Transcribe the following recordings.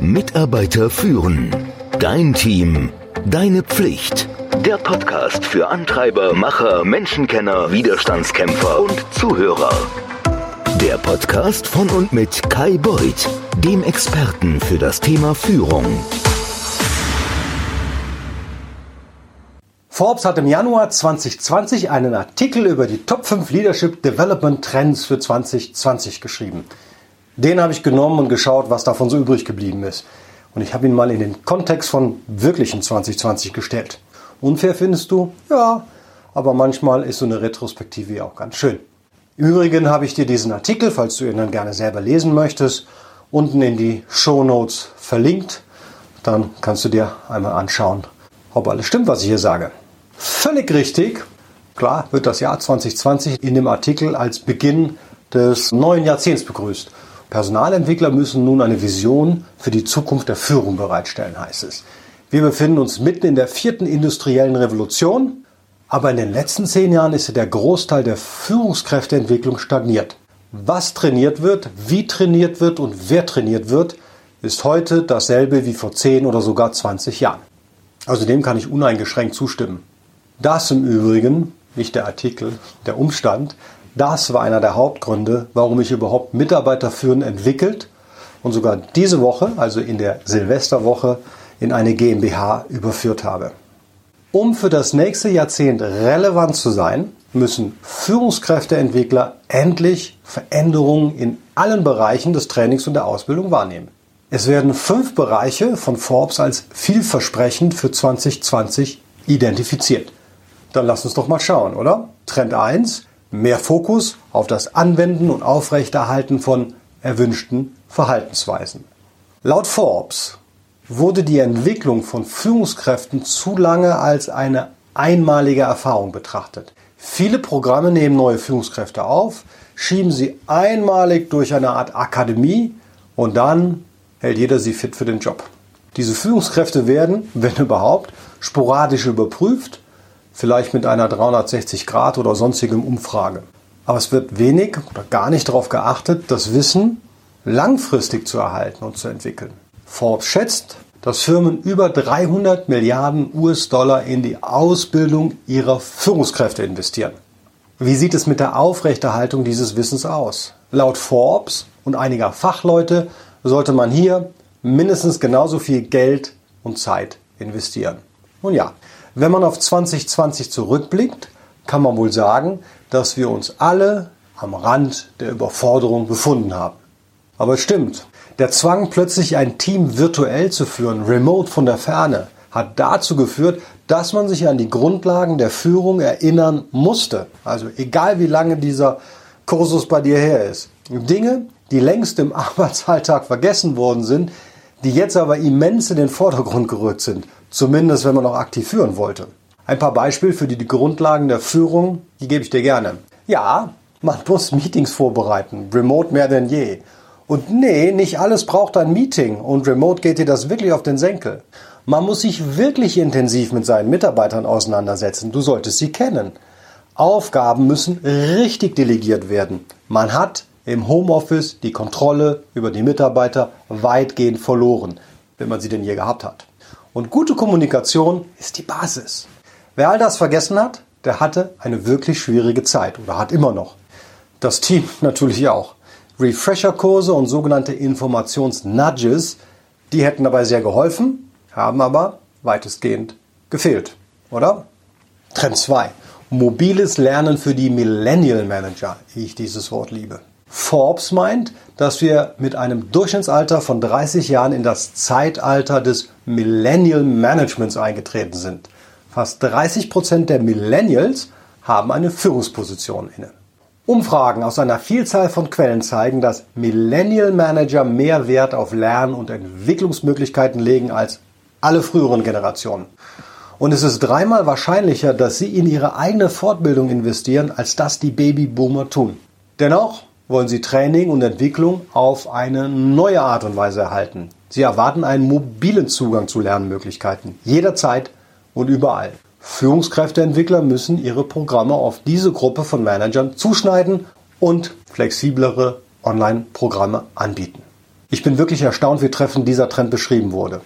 Mitarbeiter führen. Dein Team. Deine Pflicht. Der Podcast für Antreiber, Macher, Menschenkenner, Widerstandskämpfer und Zuhörer. Der Podcast von und mit Kai Beuth, dem Experten für das Thema Führung. Forbes hat im Januar 2020 einen Artikel über die Top 5 Leadership Development Trends für 2020 geschrieben. Den habe ich genommen und geschaut, was davon so übrig geblieben ist. Und ich habe ihn mal in den Kontext von wirklichen 2020 gestellt. Unfair findest du? Ja, aber manchmal ist so eine Retrospektive ja auch ganz schön. Im Übrigen habe ich dir diesen Artikel, falls du ihn dann gerne selber lesen möchtest, unten in die Show Notes verlinkt. Dann kannst du dir einmal anschauen, ob alles stimmt, was ich hier sage. Völlig richtig. Klar wird das Jahr 2020 in dem Artikel als Beginn des neuen Jahrzehnts begrüßt. Personalentwickler müssen nun eine Vision für die Zukunft der Führung bereitstellen, heißt es. Wir befinden uns mitten in der vierten industriellen Revolution, aber in den letzten zehn Jahren ist der Großteil der Führungskräfteentwicklung stagniert. Was trainiert wird, wie trainiert wird und wer trainiert wird, ist heute dasselbe wie vor 10 oder sogar 20 Jahren. Also dem kann ich uneingeschränkt zustimmen. Das im Übrigen, nicht der Artikel, der Umstand, das war einer der Hauptgründe, warum ich überhaupt Mitarbeiter führen entwickelt und sogar diese Woche, also in der Silvesterwoche, in eine GmbH überführt habe. Um für das nächste Jahrzehnt relevant zu sein, müssen Führungskräfteentwickler endlich Veränderungen in allen Bereichen des Trainings und der Ausbildung wahrnehmen. Es werden fünf Bereiche von Forbes als vielversprechend für 2020 identifiziert. Dann lass uns doch mal schauen, oder? Trend 1, mehr Fokus auf das Anwenden und Aufrechterhalten von erwünschten Verhaltensweisen. Laut Forbes wurde die Entwicklung von Führungskräften zu lange als eine einmalige Erfahrung betrachtet. Viele Programme nehmen neue Führungskräfte auf, schieben sie einmalig durch eine Art Akademie und dann hält jeder sie fit für den Job. Diese Führungskräfte werden, wenn überhaupt, sporadisch überprüft vielleicht mit einer 360 Grad oder sonstigem Umfrage. Aber es wird wenig oder gar nicht darauf geachtet, das Wissen langfristig zu erhalten und zu entwickeln. Forbes schätzt, dass Firmen über 300 Milliarden US-Dollar in die Ausbildung ihrer Führungskräfte investieren. Wie sieht es mit der Aufrechterhaltung dieses Wissens aus? Laut Forbes und einiger Fachleute sollte man hier mindestens genauso viel Geld und Zeit investieren. Nun ja, wenn man auf 2020 zurückblickt, kann man wohl sagen, dass wir uns alle am Rand der Überforderung befunden haben. Aber es stimmt, der Zwang, plötzlich ein Team virtuell zu führen, remote von der Ferne, hat dazu geführt, dass man sich an die Grundlagen der Führung erinnern musste. Also egal wie lange dieser Kursus bei dir her ist. Dinge, die längst im Arbeitsalltag vergessen worden sind, die jetzt aber immens in den Vordergrund gerückt sind. Zumindest, wenn man auch aktiv führen wollte. Ein paar Beispiele für die Grundlagen der Führung, die gebe ich dir gerne. Ja, man muss Meetings vorbereiten, remote mehr denn je. Und nee, nicht alles braucht ein Meeting und remote geht dir das wirklich auf den Senkel. Man muss sich wirklich intensiv mit seinen Mitarbeitern auseinandersetzen. Du solltest sie kennen. Aufgaben müssen richtig delegiert werden. Man hat im Homeoffice die Kontrolle über die Mitarbeiter weitgehend verloren, wenn man sie denn je gehabt hat. Und gute Kommunikation ist die Basis. Wer all das vergessen hat, der hatte eine wirklich schwierige Zeit oder hat immer noch. Das Team natürlich auch. Refresher-Kurse und sogenannte Informations-Nudges, die hätten dabei sehr geholfen, haben aber weitestgehend gefehlt, oder? Trend 2. Mobiles Lernen für die Millennial Manager, wie ich dieses Wort liebe. Forbes meint, dass wir mit einem Durchschnittsalter von 30 Jahren in das Zeitalter des Millennial Managements eingetreten sind. Fast 30 Prozent der Millennials haben eine Führungsposition inne. Umfragen aus einer Vielzahl von Quellen zeigen, dass Millennial Manager mehr Wert auf Lern- und Entwicklungsmöglichkeiten legen als alle früheren Generationen. Und es ist dreimal wahrscheinlicher, dass sie in ihre eigene Fortbildung investieren, als dass die Babyboomer tun. Dennoch wollen sie Training und Entwicklung auf eine neue Art und Weise erhalten. Sie erwarten einen mobilen Zugang zu Lernmöglichkeiten, jederzeit und überall. Führungskräfteentwickler müssen ihre Programme auf diese Gruppe von Managern zuschneiden und flexiblere Online-Programme anbieten. Ich bin wirklich erstaunt, wie treffend dieser Trend beschrieben wurde.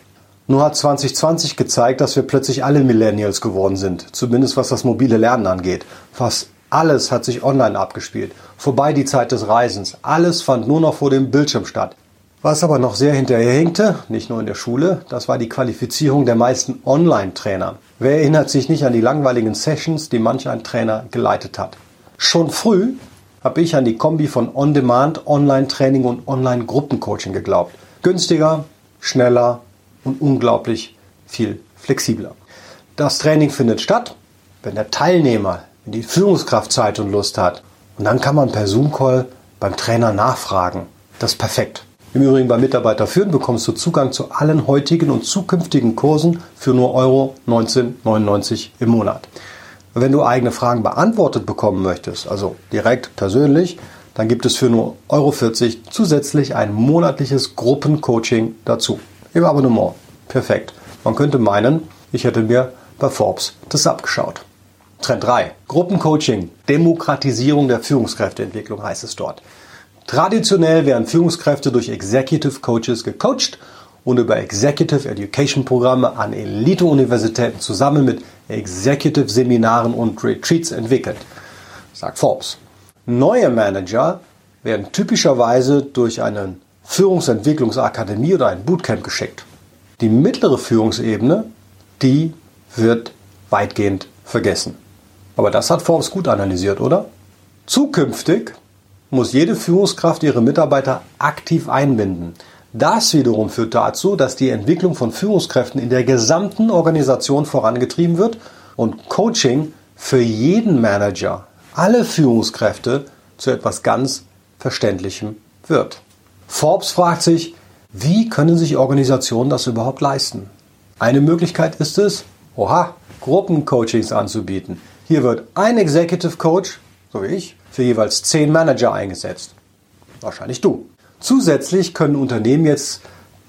Nur hat 2020 gezeigt, dass wir plötzlich alle Millennials geworden sind, zumindest was das mobile Lernen angeht. Fast alles hat sich online abgespielt. Vorbei die Zeit des Reisens. Alles fand nur noch vor dem Bildschirm statt. Was aber noch sehr hinterherhinkte, nicht nur in der Schule, das war die Qualifizierung der meisten Online-Trainer. Wer erinnert sich nicht an die langweiligen Sessions, die manch ein Trainer geleitet hat? Schon früh habe ich an die Kombi von On-Demand, Online-Training und Online-Gruppencoaching geglaubt. Günstiger, schneller und unglaublich viel flexibler. Das Training findet statt, wenn der Teilnehmer, die Führungskraft Zeit und Lust hat. Und dann kann man per Zoom-Call beim Trainer nachfragen. Das ist perfekt. Im Übrigen bei Mitarbeiter führen bekommst du Zugang zu allen heutigen und zukünftigen Kursen für nur Euro 19,99 im Monat. Wenn du eigene Fragen beantwortet bekommen möchtest, also direkt persönlich, dann gibt es für nur Euro 40 zusätzlich ein monatliches Gruppencoaching dazu. Im Abonnement. Perfekt. Man könnte meinen, ich hätte mir bei Forbes das abgeschaut. Trend 3. Gruppencoaching. Demokratisierung der Führungskräfteentwicklung heißt es dort. Traditionell werden Führungskräfte durch Executive Coaches gecoacht und über Executive Education Programme an Elite-Universitäten zusammen mit Executive Seminaren und Retreats entwickelt, sagt Forbes. Neue Manager werden typischerweise durch eine Führungsentwicklungsakademie oder ein Bootcamp geschickt. Die mittlere Führungsebene, die wird weitgehend vergessen. Aber das hat Forbes gut analysiert, oder? Zukünftig muss jede Führungskraft ihre Mitarbeiter aktiv einbinden. Das wiederum führt dazu, dass die Entwicklung von Führungskräften in der gesamten Organisation vorangetrieben wird und Coaching für jeden Manager, alle Führungskräfte zu etwas ganz Verständlichem wird. Forbes fragt sich, wie können sich Organisationen das überhaupt leisten? Eine Möglichkeit ist es, oha, Gruppencoachings anzubieten. Hier wird ein Executive Coach, so wie ich, für jeweils zehn Manager eingesetzt. Wahrscheinlich du. Zusätzlich können Unternehmen jetzt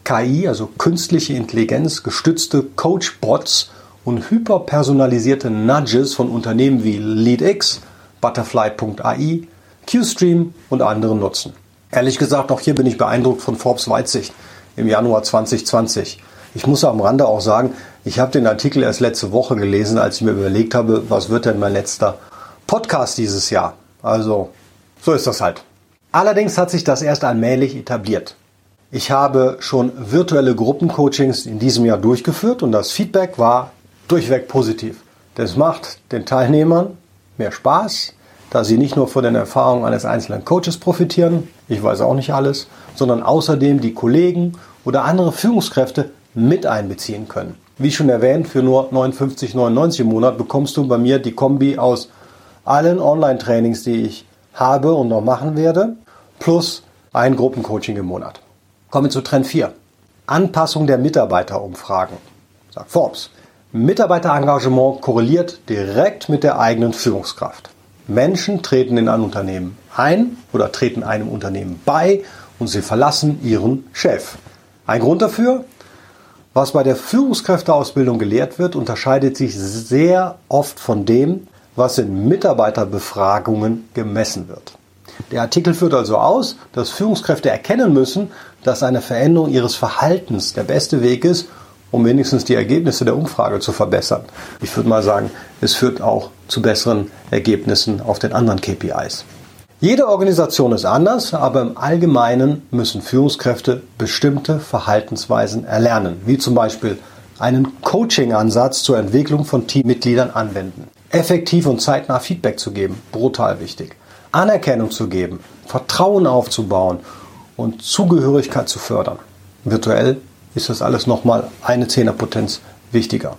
KI, also künstliche Intelligenz, gestützte Coach-Bots und hyperpersonalisierte Nudges von Unternehmen wie LeadX, Butterfly.ai, QStream und anderen nutzen. Ehrlich gesagt, auch hier bin ich beeindruckt von Forbes Weitsicht im Januar 2020. Ich muss am Rande auch sagen, ich habe den Artikel erst letzte Woche gelesen, als ich mir überlegt habe, was wird denn mein letzter Podcast dieses Jahr. Also, so ist das halt. Allerdings hat sich das erst allmählich etabliert. Ich habe schon virtuelle Gruppencoachings in diesem Jahr durchgeführt und das Feedback war durchweg positiv. Das macht den Teilnehmern mehr Spaß, da sie nicht nur von den Erfahrungen eines einzelnen Coaches profitieren, ich weiß auch nicht alles, sondern außerdem die Kollegen oder andere Führungskräfte mit einbeziehen können. Wie schon erwähnt, für nur 59,99 im Monat bekommst du bei mir die Kombi aus allen Online-Trainings, die ich habe und noch machen werde, plus ein Gruppencoaching im Monat. Kommen wir zu Trend 4. Anpassung der Mitarbeiterumfragen. Sagt Forbes. Mitarbeiterengagement korreliert direkt mit der eigenen Führungskraft. Menschen treten in ein Unternehmen ein oder treten einem Unternehmen bei und sie verlassen ihren Chef. Ein Grund dafür? Was bei der Führungskräfteausbildung gelehrt wird, unterscheidet sich sehr oft von dem, was in Mitarbeiterbefragungen gemessen wird. Der Artikel führt also aus, dass Führungskräfte erkennen müssen, dass eine Veränderung ihres Verhaltens der beste Weg ist, um wenigstens die Ergebnisse der Umfrage zu verbessern. Ich würde mal sagen, es führt auch zu besseren Ergebnissen auf den anderen KPIs. Jede Organisation ist anders, aber im Allgemeinen müssen Führungskräfte bestimmte Verhaltensweisen erlernen, wie zum Beispiel einen Coaching-Ansatz zur Entwicklung von Teammitgliedern anwenden effektiv und zeitnah Feedback zu geben, brutal wichtig. Anerkennung zu geben, Vertrauen aufzubauen und Zugehörigkeit zu fördern. Virtuell ist das alles nochmal eine Zehnerpotenz wichtiger.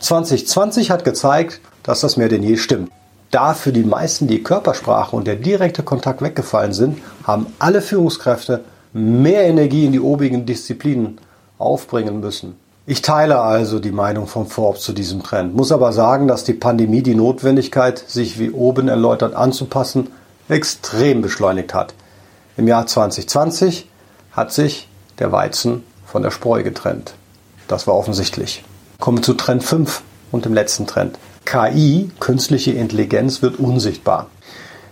2020 hat gezeigt, dass das mehr denn je stimmt. Da für die meisten die Körpersprache und der direkte Kontakt weggefallen sind, haben alle Führungskräfte mehr Energie in die obigen Disziplinen aufbringen müssen. Ich teile also die Meinung von Forbes zu diesem Trend, muss aber sagen, dass die Pandemie die Notwendigkeit, sich wie oben erläutert anzupassen, extrem beschleunigt hat. Im Jahr 2020 hat sich der Weizen von der Spreu getrennt. Das war offensichtlich. Kommen wir zu Trend 5 und dem letzten Trend. KI, künstliche Intelligenz, wird unsichtbar.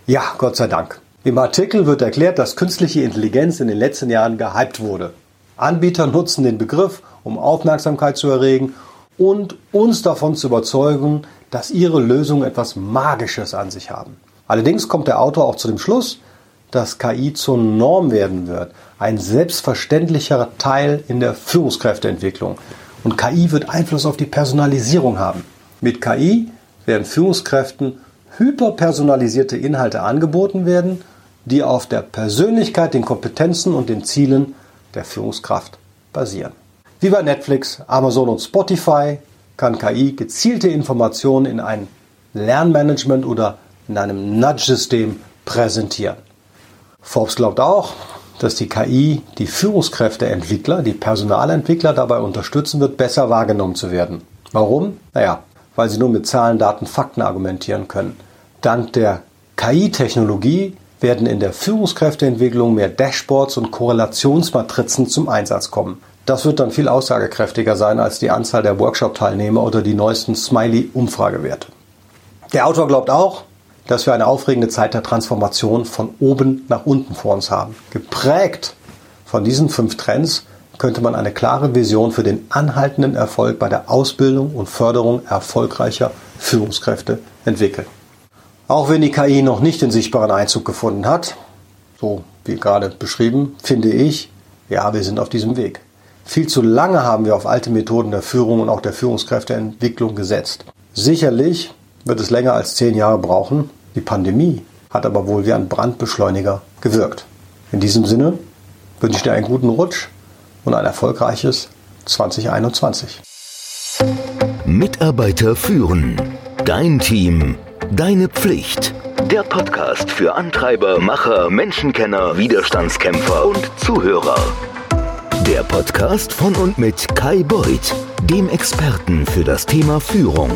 Ja, Gott sei Dank. Im Artikel wird erklärt, dass künstliche Intelligenz in den letzten Jahren gehypt wurde. Anbieter nutzen den Begriff, um Aufmerksamkeit zu erregen und uns davon zu überzeugen, dass ihre Lösungen etwas Magisches an sich haben. Allerdings kommt der Autor auch zu dem Schluss, dass KI zur Norm werden wird, ein selbstverständlicher Teil in der Führungskräfteentwicklung. Und KI wird Einfluss auf die Personalisierung haben. Mit KI werden Führungskräften hyperpersonalisierte Inhalte angeboten werden, die auf der Persönlichkeit, den Kompetenzen und den Zielen der Führungskraft basieren. Wie bei Netflix, Amazon und Spotify kann KI gezielte Informationen in ein Lernmanagement oder in einem Nudge-System präsentieren. Forbes glaubt auch, dass die KI die Führungskräfteentwickler, die Personalentwickler dabei unterstützen wird, besser wahrgenommen zu werden. Warum? Naja, weil sie nur mit Zahlen, Daten, Fakten argumentieren können. Dank der KI-Technologie werden in der Führungskräfteentwicklung mehr Dashboards und Korrelationsmatrizen zum Einsatz kommen. Das wird dann viel aussagekräftiger sein als die Anzahl der Workshop-Teilnehmer oder die neuesten Smiley-Umfragewerte. Der Autor glaubt auch, dass wir eine aufregende Zeit der Transformation von oben nach unten vor uns haben. Geprägt von diesen fünf Trends könnte man eine klare Vision für den anhaltenden Erfolg bei der Ausbildung und Förderung erfolgreicher Führungskräfte entwickeln. Auch wenn die KI noch nicht den sichtbaren Einzug gefunden hat, so wie gerade beschrieben, finde ich, ja, wir sind auf diesem Weg. Viel zu lange haben wir auf alte Methoden der Führung und auch der Führungskräfteentwicklung gesetzt. Sicherlich wird es länger als zehn Jahre brauchen, die Pandemie hat aber wohl wie ein Brandbeschleuniger gewirkt. In diesem Sinne wünsche ich dir einen guten Rutsch und ein erfolgreiches 2021. Mitarbeiter führen. Dein Team. Deine Pflicht. Der Podcast für Antreiber, Macher, Menschenkenner, Widerstandskämpfer und Zuhörer. Der Podcast von und mit Kai Beuth, dem Experten für das Thema Führung.